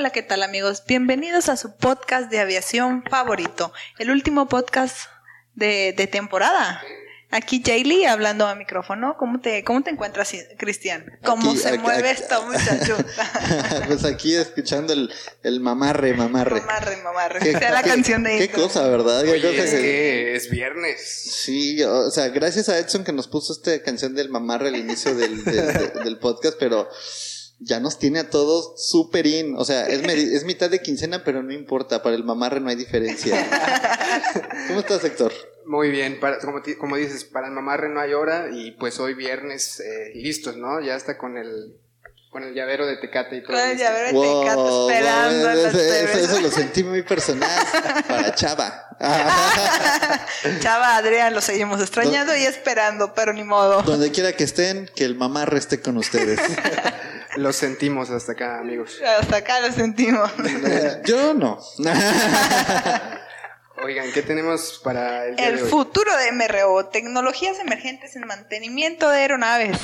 Hola, ¿qué tal amigos? Bienvenidos a su podcast de aviación favorito, el último podcast de, de temporada. Aquí Jaylee hablando a micrófono. ¿Cómo te, cómo te encuentras, Cristian? ¿Cómo Aquí, se aquí, mueve aquí. esto, muchacho? pues aquí escuchando el, el mamarre, mamarre. mamarre, mamarre. Qué- Sea la qué- canción de Qué intro. cosa, ¿verdad? Qué Oye, cosa es que- que es viernes. Sí, o sea, gracias a Edson que nos puso esta canción del mamarre al inicio del, del- de- del podcast, pero ya nos tiene a todos súper in. O sea, es, es mitad de quincena, pero no importa. Para el mamarre no hay diferencia. ¿Cómo estás, Héctor? Muy bien, para, como, ti- como dices, para el mamarre no hay hora y pues hoy viernes eh, listos, ¿no? Ya está con el con el llavero de Tecate y todo. Con el listo. llavero de Tecate esperando eso, eso lo sentí muy personal para Chava. Chava, Adrián, lo seguimos extrañando y esperando, pero ni modo. Donde quiera que estén, que el mamarre esté con ustedes. Lo sentimos hasta acá, amigos. Hasta acá lo sentimos. Yo no. Oigan, ¿qué tenemos para el día El de hoy? futuro de MRO, tecnologías emergentes en mantenimiento de aeronaves.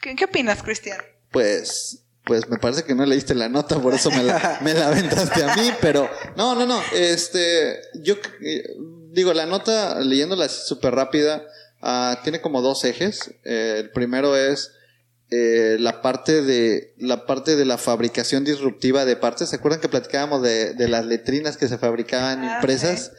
¿Qué, qué opinas, Cristian? Pues, pues me parece que no leíste la nota, por eso me la, me la aventaste a mí, pero no, no, no. Este, yo eh, digo, la nota, leyéndola así súper rápida, ah, tiene como dos ejes. Eh, el primero es eh, la parte de la parte de la fabricación disruptiva de partes. ¿Se acuerdan que platicábamos de, de las letrinas que se fabricaban Ah, impresas?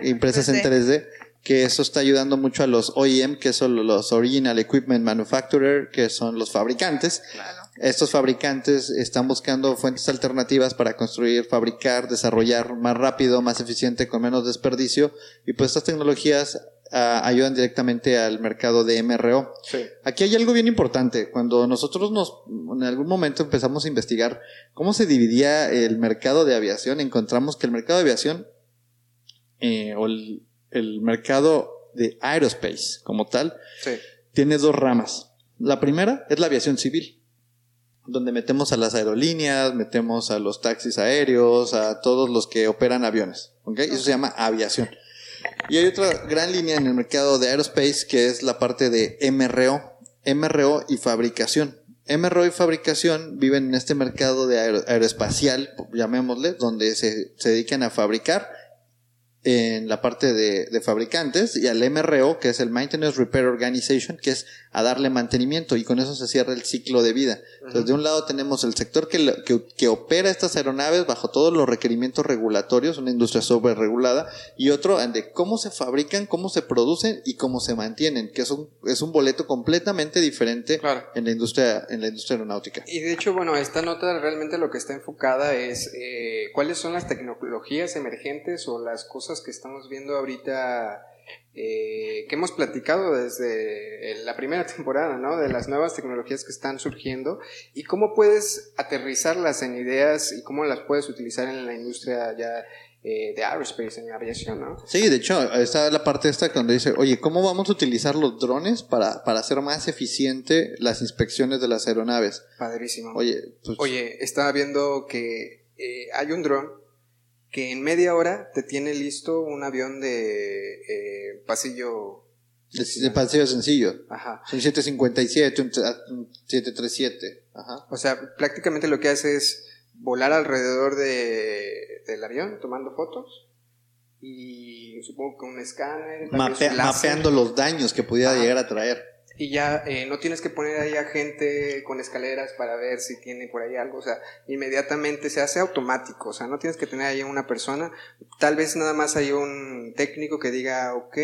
sí, impresas en 3D, que eso está ayudando mucho a los OEM, que son los Original Equipment Manufacturer, que son los fabricantes. Claro. Estos fabricantes están buscando fuentes alternativas para construir, fabricar, desarrollar más rápido, más eficiente, con menos desperdicio. Y pues estas tecnologías ayudan directamente al mercado de MRO. Sí. Aquí hay algo bien importante. Cuando nosotros nos, en algún momento empezamos a investigar cómo se dividía el mercado de aviación, encontramos que el mercado de aviación, eh, o el, el mercado de aerospace como tal, Sí. tiene dos ramas. La primera es la aviación civil, donde metemos a las aerolíneas, metemos a los taxis aéreos, a todos los que operan aviones. ¿ok? Eso se llama aviación. Y hay otra gran línea en el mercado de aerospace que es la parte de MRO, MRO y fabricación. MRO y fabricación viven en este mercado de aero- aeroespacial, llamémosle, donde se, dedican a fabricar en la parte de fabricantes y al MRO, que es el Maintenance Repair Organization, que es a darle mantenimiento y con eso se cierra el ciclo de vida. Entonces, de un lado tenemos el sector que, que, que opera estas aeronaves bajo todos los requerimientos regulatorios, una industria sobre regulada, y otro de cómo se fabrican, cómo se producen y cómo se mantienen, que es un, es un boleto completamente diferente Claro. en la industria, en la industria aeronáutica. Y de hecho, bueno, esta nota realmente lo que está enfocada es eh, cuáles son las tecnologías emergentes o las cosas que estamos viendo ahorita eh, que hemos platicado desde eh, la primera temporada, ¿no? De las nuevas tecnologías que están surgiendo y cómo puedes aterrizarlas en ideas y cómo las puedes utilizar en la industria ya eh, de aerospace, en aviación, ¿no? Sí, de hecho, está la parte esta donde dice, oye, ¿cómo vamos a utilizar los drones para, para hacer más eficiente las inspecciones de las aeronaves? Padrísimo. Oye, pues, Oye, estaba viendo que eh, hay un dron que en media hora te tiene listo un avión de eh, pasillo. de paseo sencillo. Ajá. Son 757, un un 737. Ajá. O sea, prácticamente lo que hace es volar alrededor de, del avión tomando fotos y supongo que un escáner. un láser. mapeando los daños que pudiera Ajá. llegar a traer. Y ya eh, no tienes que poner ahí a gente con escaleras para ver si tiene por ahí algo. O sea, inmediatamente se hace automático. O sea, no tienes que tener ahí una persona. Tal vez nada más hay un técnico que diga, ok,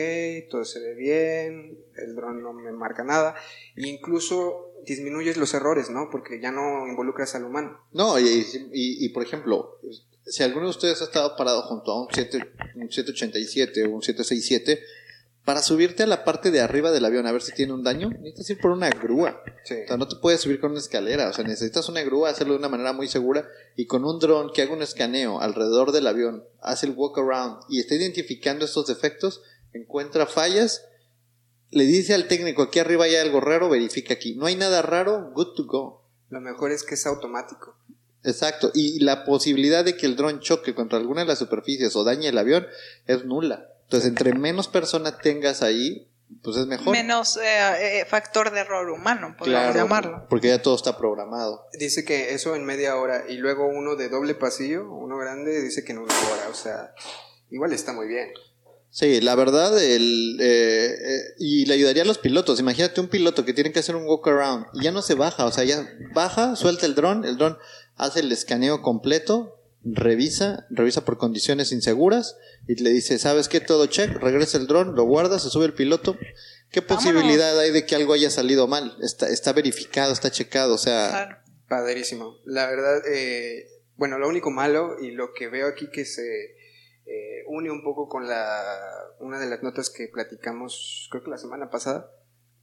todo se ve bien, el dron no me marca nada. E incluso disminuyes los errores, ¿no? Porque ya no involucras al humano. No, y, y, por ejemplo, si alguno de ustedes ha estado parado junto a un, 7, un 787 o un 767, para subirte a la parte de arriba del avión a ver si tiene un daño, necesitas ir por una grúa. Sí. O sea, no te puedes subir con una escalera. O sea, necesitas una grúa, hacerlo de una manera muy segura. Y con un dron que haga un escaneo alrededor del avión, hace el walk around y está identificando estos defectos, encuentra fallas, le dice al técnico aquí arriba hay algo raro, verifica aquí. No hay nada raro, good to go. Lo mejor es que es automático. Exacto. Y la posibilidad de que el dron choque contra alguna de las superficies o dañe el avión es nula. Entonces, entre menos personas tengas ahí, pues es mejor. Menos eh, eh, factor de error humano, podríamos Claro, llamarlo. Porque ya todo está programado. Dice que eso en media hora y luego uno de doble pasillo, uno grande, dice que en una hora. O sea, igual está muy bien. Sí, la verdad, el, eh, eh, y le ayudaría a los pilotos. Imagínate un piloto que tiene que hacer un walk around y ya no se baja, o sea, ya baja, suelta el dron, el dron hace el escaneo completo, revisa, revisa por condiciones inseguras y le dice, ¿sabes qué? Todo check, regresa el dron, lo guarda, se sube el piloto. ¿Qué posibilidad hay de que algo haya salido mal? Está, está verificado, está checado, o sea, Claro. Padrísimo. La verdad, eh, bueno, lo único malo y lo que veo aquí que se eh, une un poco con la una de las notas que platicamos, creo que la semana pasada,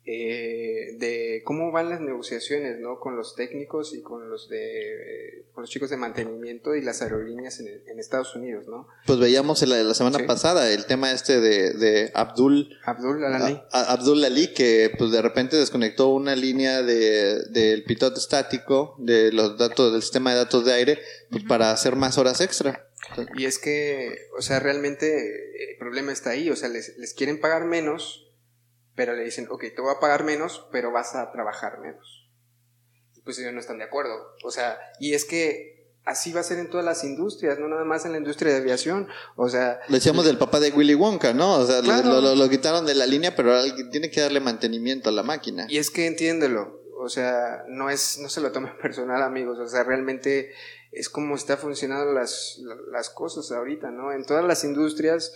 eh, de cómo van las negociaciones, ¿no? Con los técnicos y con los de con los chicos de mantenimiento y las aerolíneas en, en Estados Unidos, ¿no? pues veíamos la, la semana Sí. pasada el tema este de, de Abdul, Abdul Alani. A- a- Abdul Ali que pues de repente desconectó una línea de, del pitot estático de los datos del sistema de datos de aire pues, para hacer más horas extra. Y es que, o sea, realmente eh, el problema está ahí, o sea, les, les quieren pagar menos, pero le dicen, ok, te voy a pagar menos, pero vas a trabajar menos. Y pues ellos no están de acuerdo. O sea, y es que así va a ser en todas las industrias, no nada más en la industria de aviación. O sea, Le decíamos del papá de Willy Wonka, ¿no? O sea, lo- Claro. lo, lo- lo quitaron de la línea, pero alguien tiene que darle mantenimiento a la máquina. y es que entiéndelo. O sea, no es, no se lo tomen personal, amigos. O sea, realmente es como está funcionando las, las cosas ahorita, ¿no? En todas las industrias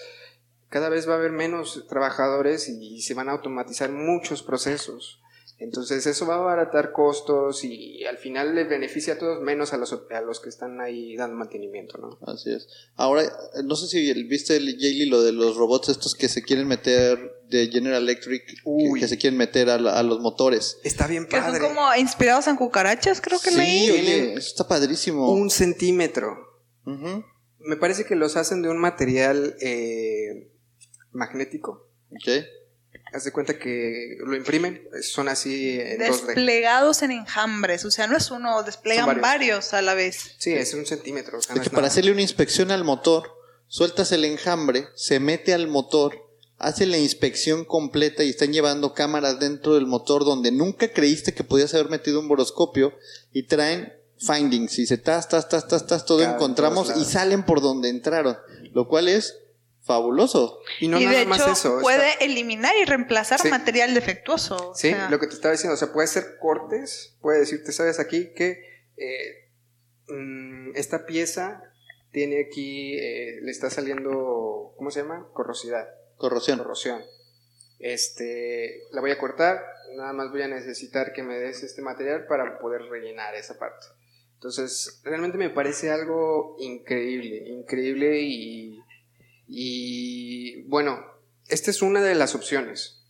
cada vez va a haber menos trabajadores y se van a automatizar muchos procesos. Entonces eso va a abaratar costos y al final le beneficia a todos menos a los, a los que están ahí dando mantenimiento, ¿no? Así es. Ahora, no sé si viste, el Jaylee, lo de los robots estos que se quieren meter de General Electric, que, que se quieren meter a, la- a los motores. Está bien Que son padre. como inspirados en cucarachas, creo que Sí, leí. oye, eso está padrísimo. Un centímetro. Me parece que los hacen de un material eh, magnético. Ok. Haz de cuenta que lo imprimen, son así en 2D. Desplegados en enjambres, o sea, no es uno, desplegan varios. varios. a la vez. Sí, es un centímetro. o sea, De no que es para nada. hacerle una inspección al motor, sueltas el enjambre, se mete al motor, hace la inspección completa y están llevando cámaras dentro del motor donde nunca creíste que podías haber metido un boroscopio y traen findings y se tas, tas, tas, tas, tas, todo encontramos y salen por donde entraron, lo cual es fabuloso. Y no y nada de más hecho eso. puede está- eliminar y reemplazar Sí. material defectuoso. o Sí, sea, lo que te estaba diciendo, o sea, puede hacer cortes, puede decirte, sabes aquí que eh, mm, esta pieza tiene aquí, eh, le está saliendo, ¿cómo se llama? Corrosidad, Corrosión. corrosión. Este, la voy a cortar, nada más voy a necesitar que me des este material para poder rellenar esa parte. Entonces, realmente me parece algo increíble, increíble y, y bueno, esta es una de las opciones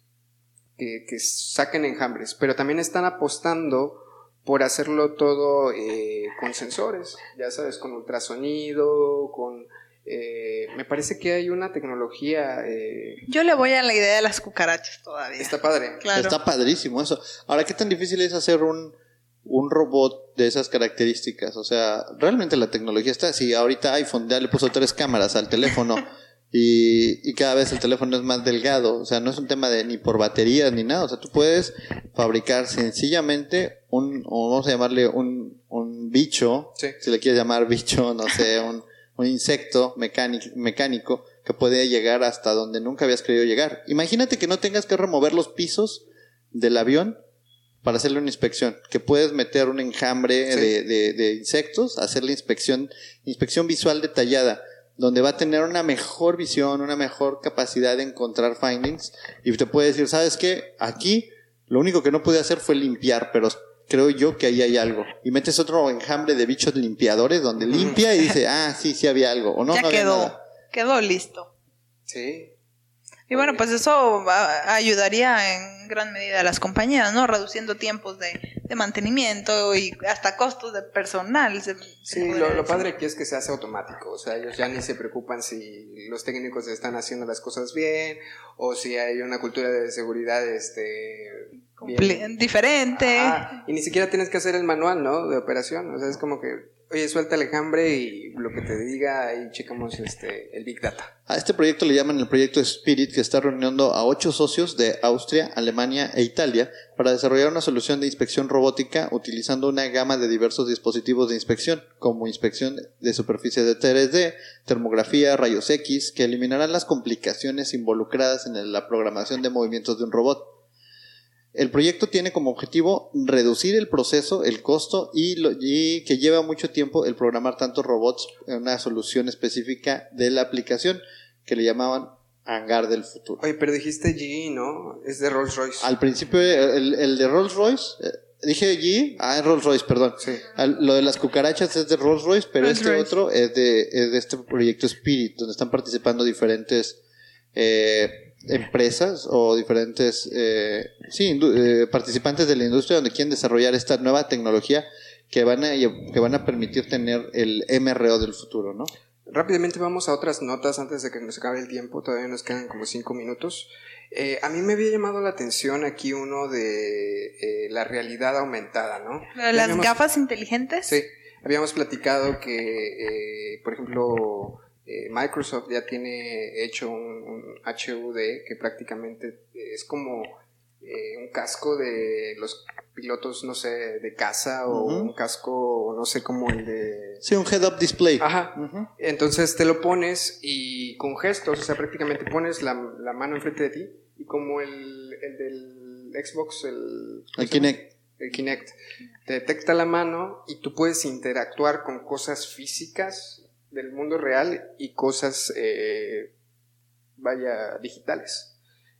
que, que saquen enjambres, pero también están apostando por hacerlo todo eh, con sensores, ya sabes, con ultrasonido, con... eh, me parece que hay una tecnología... eh, Yo le voy a la idea de las cucarachas todavía. está padre. claro. Está padrísimo eso. Ahora, ¿qué tan difícil es hacer un, un robot de esas características? O sea, realmente la tecnología está así. Ahorita iPhone ya le puso tres cámaras al teléfono y, y cada vez el teléfono es más delgado. O sea, no es un tema de ni por baterías ni nada. O sea, tú puedes fabricar sencillamente un, o vamos a llamarle un, un bicho, Sí. si le quieres llamar bicho, no sé, un, un insecto mecánico, mecánico que puede llegar hasta donde nunca habías querido llegar. Imagínate que no tengas que remover los pisos del avión para hacerle una inspección, que puedes meter un enjambre Sí. de, de- de insectos, hacer la inspección, inspección visual detallada, donde va a tener una mejor visión, una mejor capacidad de encontrar findings y te puede decir, ¿sabes qué? Aquí lo único que no pude hacer fue limpiar, pero creo yo que ahí hay algo. Y metes otro enjambre de bichos limpiadores donde limpia y dice, ah, sí, sí había algo. O no, ya no había quedó, nada. quedó listo. Sí. Y bueno, pues eso ayudaría en gran medida a las compañías, ¿no? Reduciendo tiempos de, de mantenimiento y hasta costos de personal. se- Sí, lo, lo padre aquí es que se hace automático, o sea, ellos ya ni se preocupan si los técnicos están haciendo las cosas bien o si hay una cultura de seguridad este bien. Diferente. Y ni siquiera tienes que hacer el manual, ¿no? De operación, o sea, es como que, oye, suelta el enjambre y lo que te diga ahí checamos este el Big Data. A este proyecto le llaman el proyecto Spirit, que está reuniendo a ocho socios de Austria, Alemania e Italia para desarrollar una solución de inspección robótica utilizando una gama de diversos dispositivos de inspección, como inspección de superficie de 3D, termografía, rayos X, que eliminarán las complicaciones involucradas en la programación de movimientos de un robot. El proyecto tiene como objetivo reducir el proceso, el costo y, lo- y que lleva mucho tiempo el programar tantos robots en una solución específica de la aplicación que le llamaban hangar del futuro. Oye, pero dijiste GE, ¿no? Es de Rolls Royce. Al principio, el, el de Rolls Royce, eh, dije G, ah, es Rolls Royce, perdón. Sí. Al- lo de las cucarachas es de Rolls Royce, pero Rolls este Royce. otro es de, es de este proyecto Spirit, donde están participando diferentes eh, empresas o diferentes eh, sí, eh, participantes de la industria donde quieren desarrollar esta nueva tecnología que van a, que van a permitir tener el MRO del futuro, ¿no? Rápidamente vamos a otras notas antes de que nos acabe el tiempo, todavía nos quedan como cinco minutos. Eh, a mí me había llamado la atención aquí uno de eh, la realidad aumentada, ¿no? Las Habíamos- gafas inteligentes. Sí, habíamos platicado que, eh, por ejemplo, eh, Microsoft ya tiene hecho un, un HUD que prácticamente es como eh, un casco de los pilotos, no sé, de casa o un casco, no sé, como el de... Sí, un head-up display. Ajá. Entonces te lo pones y con gestos, o sea, prácticamente pones la, la mano enfrente de ti y como el, el del Xbox, el, El Kinect. el Kinect, te detecta la mano y tú puedes interactuar con cosas físicas del mundo real y cosas, eh, vaya, digitales.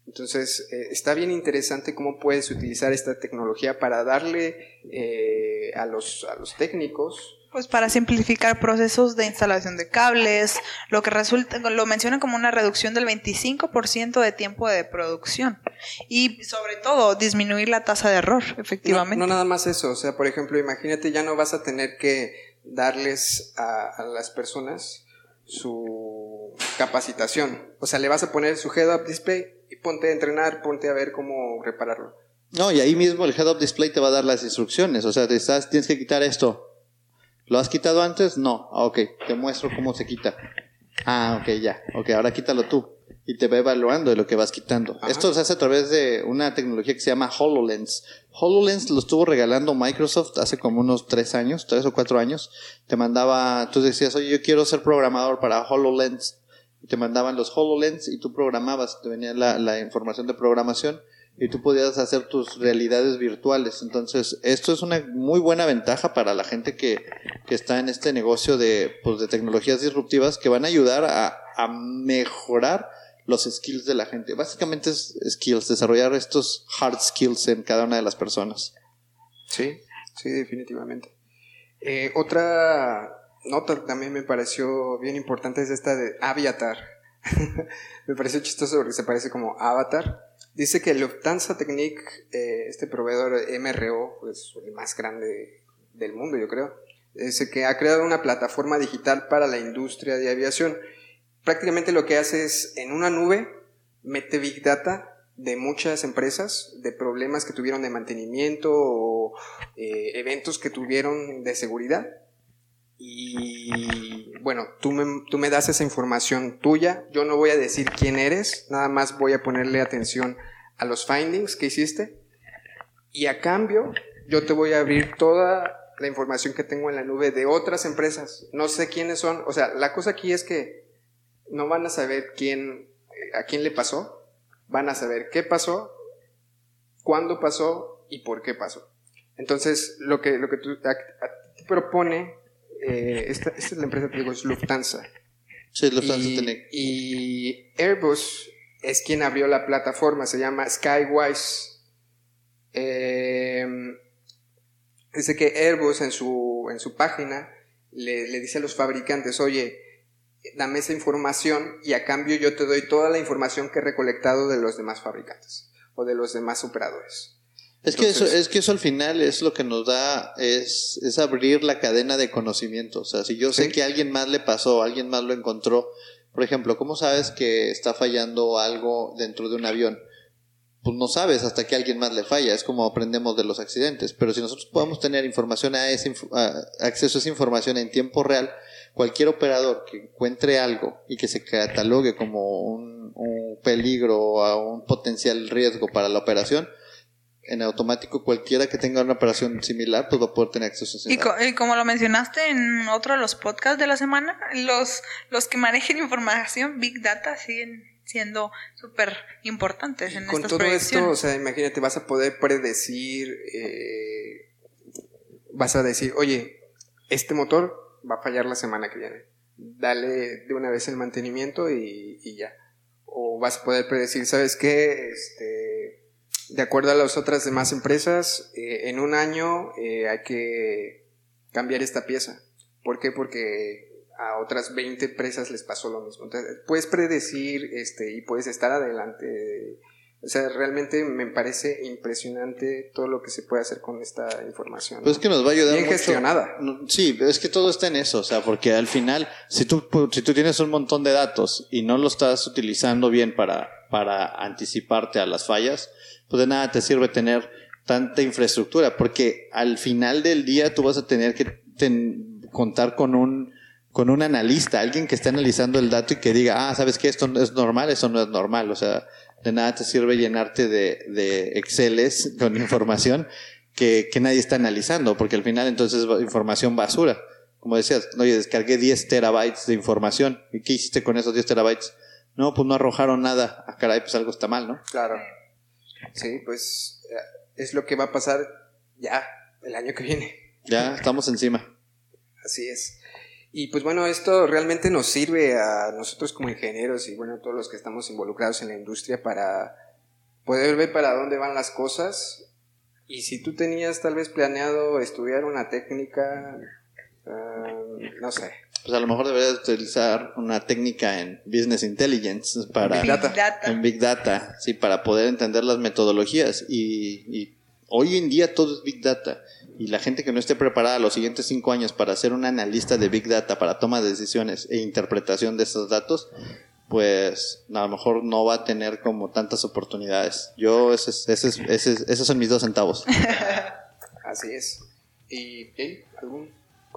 Entonces, eh, está bien interesante cómo puedes utilizar esta tecnología para darle eh, a, los, a los técnicos Pues para simplificar procesos de instalación de cables, lo que resulta, lo mencionan como una reducción del 25% de tiempo de producción y sobre todo disminuir la tasa de error, efectivamente. No, no nada más eso, o sea, por ejemplo, imagínate, ya no vas a tener que darles a, las personas su capacitación. O sea, le vas a poner su head-up display y ponte a entrenar, ponte a ver cómo repararlo. No, y ahí mismo el head-up display te va a dar las instrucciones. O sea, te estás, tienes que quitar esto. ¿Lo has quitado antes? No. Ah, ok, te muestro cómo se quita. Ah, ok, ya. Ok, ahora quítalo tú. Y te va evaluando de lo que vas quitando. Ajá. Esto se hace a través de una tecnología que se llama HoloLens. HoloLens lo estuvo regalando Microsoft hace como unos tres años, tres o cuatro años. Te mandaba, tú decías, oye, yo quiero ser programador para HoloLens. Y te mandaban los HoloLens y tú programabas, te venía la, la información de programación y tú podías hacer tus realidades virtuales. Entonces, esto es una muy buena ventaja para la gente que, que está en este negocio de, pues, de tecnologías disruptivas que van a ayudar a, a mejorar los skills de la gente. Básicamente es skills, desarrollar estos hard skills en cada una de las personas. Sí, sí, definitivamente. Eh, otra nota que también me pareció bien importante es esta de Aviatar. me pareció chistoso porque se parece como Avatar. Dice que Lufthansa Technik, eh, este proveedor MRO, pues el más grande del mundo, yo creo, dice que ha creado una plataforma digital para la industria de aviación. Prácticamente lo que hace es en una nube mete big data de muchas empresas, de problemas que tuvieron de mantenimiento o eh, eventos que tuvieron de seguridad. Y bueno, tú me, tú me das esa información tuya, yo no voy a decir quién eres, nada más voy a ponerle atención a los findings que hiciste. Y a cambio, yo te voy a abrir toda la información que tengo en la nube de otras empresas. No sé quiénes son. O sea, la cosa aquí es que no van a saber quién, a quién le pasó. Van a saber qué pasó, cuándo pasó y por qué pasó. Entonces, lo que, lo que tú, a- a ti te propone, eh, esta, esta es la empresa, te digo, es Lufthansa. Sí, Lufthansa y, tiene- y Airbus es quien abrió la plataforma, se llama Skywise. Eh, de que Airbus en su, en su página le, le dice a los fabricantes, oye, dame esa información y a cambio yo te doy toda la información que he recolectado de los demás fabricantes o de los demás operadores. Es que, eso, es que eso al final es lo que nos da, es, es abrir la cadena de conocimiento. O sea, si yo sé Sí. que a alguien más le pasó, alguien más lo encontró, por ejemplo, ¿cómo sabes que está fallando algo dentro de un avión? Pues no sabes hasta que a alguien más le falla, es como aprendemos de los accidentes. Pero si nosotros podemos tener información a a- acceso a esa información en tiempo real, cualquier operador que encuentre algo y que se catalogue como un, un peligro o a un potencial riesgo para la operación, en automático cualquiera que tenga una operación similar pues va a poder tener acceso a Y, co- y como lo mencionaste en otro de los podcasts de la semana, los, los que manejen información, Big Data, siguen siendo súper importantes en Con estas todo esto, o sea, imagínate, vas a poder predecir, eh, vas a decir, oye, este motor va a fallar la semana que viene. Dale de una vez el mantenimiento y, ya. O vas a poder predecir, ¿sabes qué? Este, de acuerdo a las otras demás empresas, eh, en un año eh, hay que cambiar esta pieza. ¿Por qué? Porque a otras 20 empresas les pasó lo mismo. Entonces, puedes predecir este, y puedes estar adelante. O sea, realmente me parece impresionante todo lo que se puede hacer con esta información. Pues es que nos va a ayudar Bien mucho. gestionada. Sí, es que todo está en eso, o sea, porque al final, si tú, si tú tienes un montón de datos y no lo estás utilizando bien para, para anticiparte a las fallas, pues de nada te sirve tener tanta infraestructura, porque al final del día tú vas a tener que ten- contar con un, con un analista, alguien que esté analizando el dato y que diga, ah, sabes que esto es normal, eso no es normal, o sea, de nada te sirve llenarte de, de Exceles con información que, que nadie está analizando, porque al final entonces es información basura. Como decías, oye, descargué 10 terabytes de información. ¿Y qué hiciste con esos 10 terabytes? No, pues no arrojaron nada. Ah, caray, pues algo está mal, ¿no? Claro. Sí, pues eh, es lo que va a pasar ya el año que viene. Ya estamos encima. Así es. Y pues bueno, esto realmente nos sirve a nosotros como ingenieros y bueno, a todos los que estamos involucrados en la industria para poder ver para dónde van las cosas. Y si tú tenías tal vez planeado estudiar una técnica, ah, no sé, Pues a lo mejor deberías utilizar una técnica en Business Intelligence para... Big Data. Data. En Big Data, sí, para poder entender las metodologías. Y, y hoy en día todo es Big Data. Y la gente que no esté preparada los siguientes cinco años para ser un analista de Big Data, para toma de decisiones e interpretación de esos datos, pues a lo mejor no va a tener como tantas oportunidades. Yo, ese es- ese es- ese es- esos son mis dos centavos. así es. ¿Y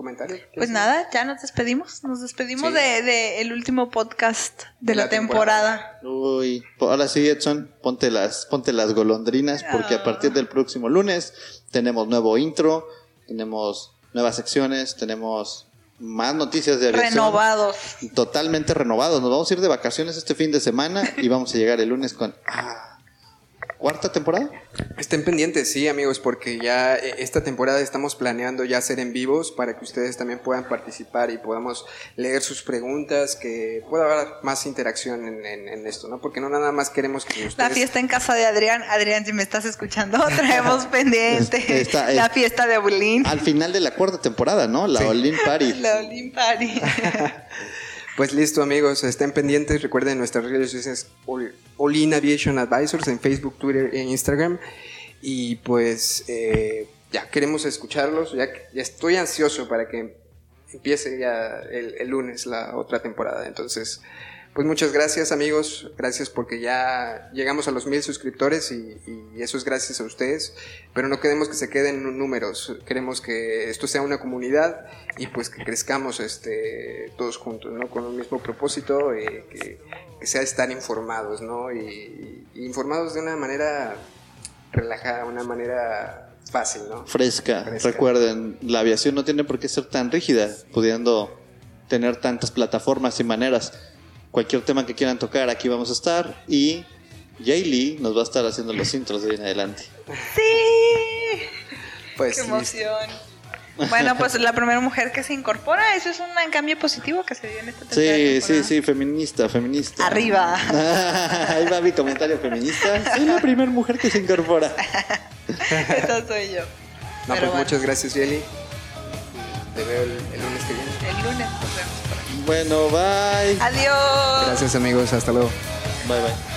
comentario? Pues nada, ya nos despedimos. Nos despedimos Sí. de, de el último podcast de, De la, la temporada. Uy, ahora sí, Edson, ponte las, ponte las golondrinas, porque a partir del próximo lunes tenemos nuevo intro, tenemos nuevas secciones, tenemos más noticias de aviación. Renovados. Totalmente renovados. Nos vamos a ir de vacaciones este fin de semana y vamos a llegar el lunes con ah, cuarta temporada. Estén pendientes, sí, amigos, porque ya eh, esta temporada estamos planeando ya hacer en vivos para que ustedes también puedan participar y podamos leer sus preguntas, que pueda haber más interacción en, en- en esto, ¿no? Porque no nada más queremos que ustedes... La fiesta en casa de Adrián. Adrián, si me estás escuchando, traemos pendiente Está- la es- fiesta de Bulín. Al final de la cuarta temporada, ¿no? La Olin Party. La Olin Party. Pues listo, amigos, estén pendientes. Recuerden nuestras redes sociales All, All In Aviation Advisors en Facebook, Twitter e Instagram. Y pues eh, ya queremos escucharlos. Ya, ya estoy ansioso para que empiece ya el, el lunes la otra temporada. Entonces, pues muchas gracias, amigos. Gracias porque ya llegamos a los mil suscriptores y, y eso es gracias a ustedes. Pero no queremos que se queden en números. Queremos que esto sea una comunidad y pues que crezcamos este, todos juntos, ¿no? Con un mismo propósito, eh, que, que sea estar informados, ¿no? Y, y informados de una manera relajada, una manera fácil, ¿no? Fresca. Fresca. Recuerden, la aviación no tiene por qué ser tan rígida, pudiendo tener tantas plataformas y maneras. Cualquier tema que quieran tocar, aquí vamos a estar. Y Jay Lee nos va a estar haciendo los intros de ahí en adelante. sí. Pues Qué listo. emoción. Bueno, pues la primera mujer que se incorpora, eso es un cambio positivo que se dio en esta tercera Sí, sí, temporada. sí, feminista, feminista. Arriba. Ahí va mi comentario feminista. Soy la primera mujer que se incorpora. Esa soy yo. No, Pero pues bueno. muchas gracias, Jelly. Te veo el, el lunes que viene. El lunes nos vemos. Bueno, bye. Adiós. Gracias, amigos. Hasta luego. Bye, bye.